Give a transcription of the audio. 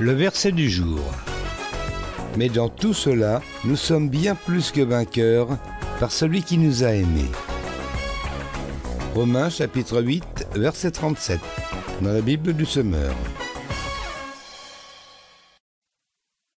Le verset du jour. Mais dans tout cela, nous sommes bien plus que vainqueurs par celui qui nous a aimés. Romains chapitre 8, verset 37, dans la Bible du Semeur.